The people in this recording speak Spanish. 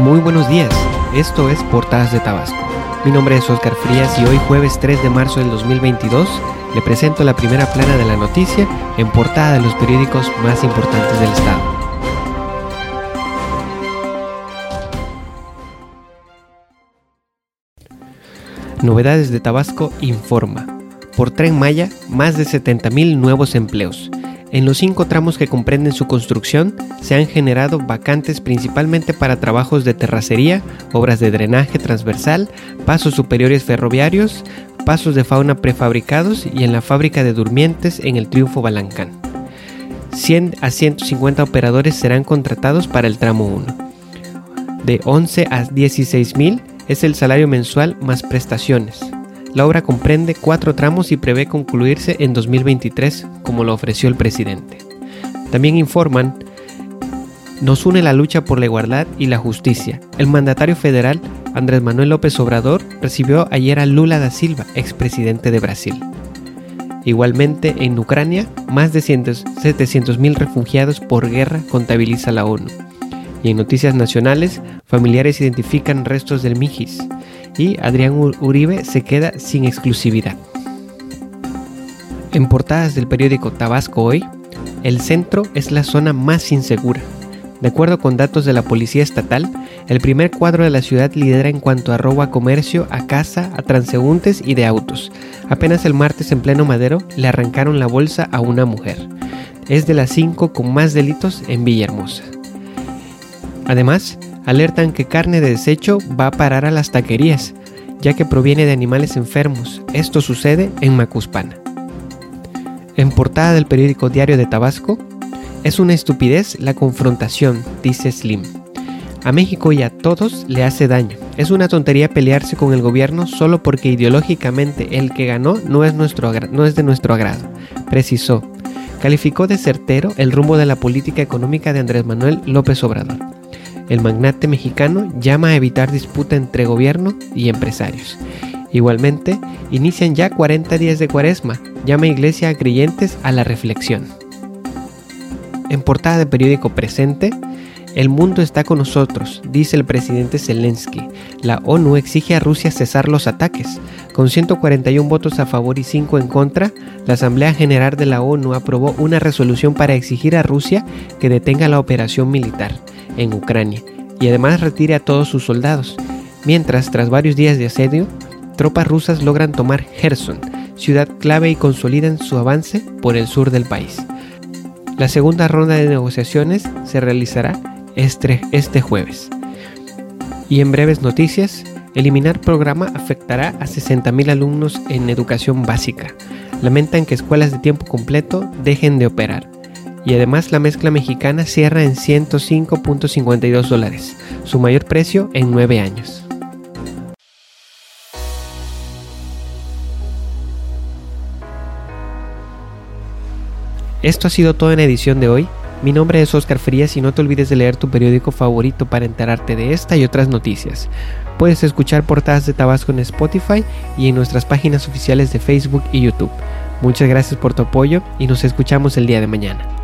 Muy buenos días, esto es Portadas de Tabasco. Mi nombre es Oscar Frías y hoy jueves 3 de marzo del 2022 le presento la primera plana de la noticia en portada de los periódicos más importantes del estado. Novedades de Tabasco informa. Por Tren Maya, más de 70.000 nuevos empleos. En los cinco tramos que comprenden su construcción se han generado vacantes principalmente para trabajos de terracería, obras de drenaje transversal, pasos superiores ferroviarios, pasos de fauna prefabricados y en la fábrica de durmientes en el Triunfo Balancán. 100 a 150 operadores serán contratados para el tramo 1. De 11 a 16 mil es el salario mensual más prestaciones. La obra comprende cuatro tramos y prevé concluirse en 2023, como lo ofreció el presidente. También informan, nos une la lucha por la igualdad y la justicia. El mandatario federal, Andrés Manuel López Obrador, recibió ayer a Lula da Silva, expresidente de Brasil. Igualmente, en Ucrania, más de 700.000 refugiados por guerra contabiliza la ONU. Y en noticias nacionales, familiares identifican restos del Mijis y Adrián Uribe se queda sin exclusividad. En portadas del periódico Tabasco Hoy, el centro es la zona más insegura. De acuerdo con datos de la Policía Estatal, el primer cuadro de la ciudad lidera en cuanto a robo a comercio, a casa, a transeúntes y de autos. Apenas el martes en pleno Madero le arrancaron la bolsa a una mujer. Es de las cinco con más delitos en Villahermosa. Además, alertan que carne de desecho va a parar a las taquerías, ya que proviene de animales enfermos. Esto sucede en Macuspana. En portada del periódico Diario de Tabasco, es una estupidez la confrontación, dice Slim. A México y a todos le hace daño. Es una tontería pelearse con el gobierno solo porque ideológicamente el que ganó no es, nuestro no es de nuestro agrado, precisó. Calificó de certero el rumbo de la política económica de Andrés Manuel López Obrador el magnate mexicano llama a evitar disputa entre gobierno y empresarios. Igualmente, inician ya 40 días de cuaresma, llama iglesia a creyentes a la reflexión. En portada de periódico presente, el mundo está con nosotros, dice el presidente Zelensky. La ONU exige a Rusia cesar los ataques. Con 141 votos a favor y 5 en contra, la Asamblea General de la ONU aprobó una resolución para exigir a Rusia que detenga la operación militar en Ucrania y además retire a todos sus soldados. Mientras, tras varios días de asedio, tropas rusas logran tomar Gerson, ciudad clave y consolidan su avance por el sur del país. La segunda ronda de negociaciones se realizará este, este jueves. Y en breves noticias, eliminar programa afectará a 60.000 alumnos en educación básica. Lamentan que escuelas de tiempo completo dejen de operar y además la mezcla mexicana cierra en 105.52 dólares, su mayor precio en 9 años. Esto ha sido todo en edición de hoy. Mi nombre es Oscar Frías y no te olvides de leer tu periódico favorito para enterarte de esta y otras noticias. Puedes escuchar portadas de Tabasco en Spotify y en nuestras páginas oficiales de Facebook y YouTube. Muchas gracias por tu apoyo y nos escuchamos el día de mañana.